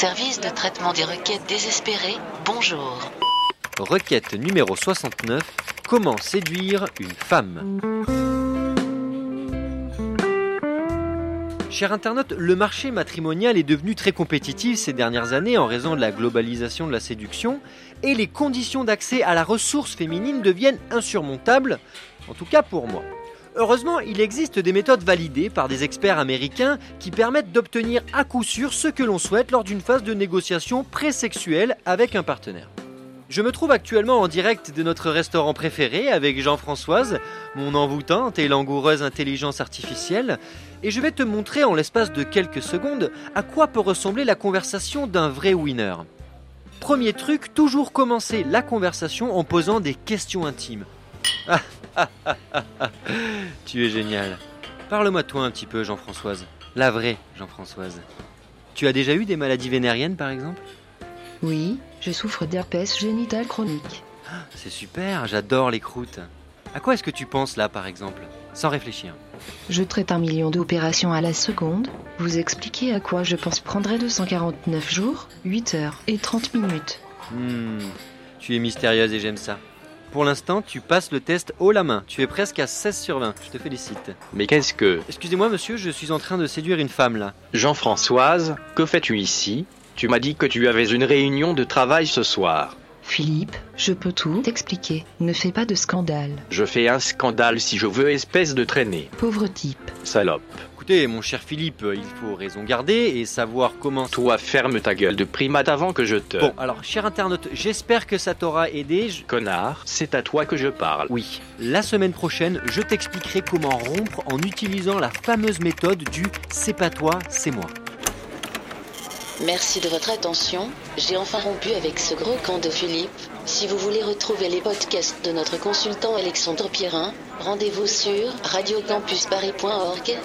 Service de traitement des requêtes désespérées, bonjour. Requête numéro 69. Comment séduire une femme? Cher internaute, le marché matrimonial est devenu très compétitif ces dernières années en raison de la globalisation de la séduction et les conditions d'accès à la ressource féminine deviennent insurmontables, en tout cas pour moi. Heureusement, il existe des méthodes validées par des experts américains qui permettent d'obtenir à coup sûr ce que l'on souhaite lors d'une phase de négociation pré-sexuelle avec un partenaire. Je me trouve actuellement en direct de notre restaurant préféré avec Jean-Françoise, mon envoûtante et langoureuse intelligence artificielle, et je vais te montrer en l'espace de quelques secondes à quoi peut ressembler la conversation d'un vrai winner. Premier truc, toujours commencer la conversation en posant des questions intimes. Tu es génial. Parle-moi de toi un petit peu, Jean-Françoise. La vraie Jean-Françoise. Tu as déjà eu des maladies vénériennes, par exemple? Oui, je souffre d'herpès génital chronique. C'est super, j'adore les croûtes. À quoi est-ce que tu penses là, par exemple? Sans réfléchir. Je traite un million d'opérations à la seconde. Vous expliquez à quoi je pense prendrait 249 jours, 8 heures et 30 minutes. Hmm, tu es mystérieuse et j'aime ça. Pour l'instant, tu passes le test haut la main. Tu es presque à 16 sur 20. Je te félicite. Mais qu'est-ce que... Excusez-moi, monsieur, je suis en train de séduire une femme là. Jean-Françoise, que fais-tu ici? Tu m'as dit que tu avais une réunion de travail ce soir. Philippe, je peux tout t'expliquer. Ne fais pas de scandale. Je fais un scandale si je veux, espèce de traînée. Pauvre type. Salope. Écoutez, mon cher Philippe, il faut raison garder et savoir comment... Toi, ferme ta gueule de primate avant que je te... Bon, alors, cher internaute, j'espère que ça t'aura aidé. Je- Connard, c'est à toi que je parle. Oui, la semaine prochaine, je t'expliquerai comment rompre en utilisant la fameuse méthode du c'est pas toi, c'est moi. Merci de votre attention. J'ai enfin rompu avec ce gros camp de Philippe. Si vous voulez retrouver les podcasts de notre consultant Alexandre Pierrin, rendez-vous sur radiocampusparis.org.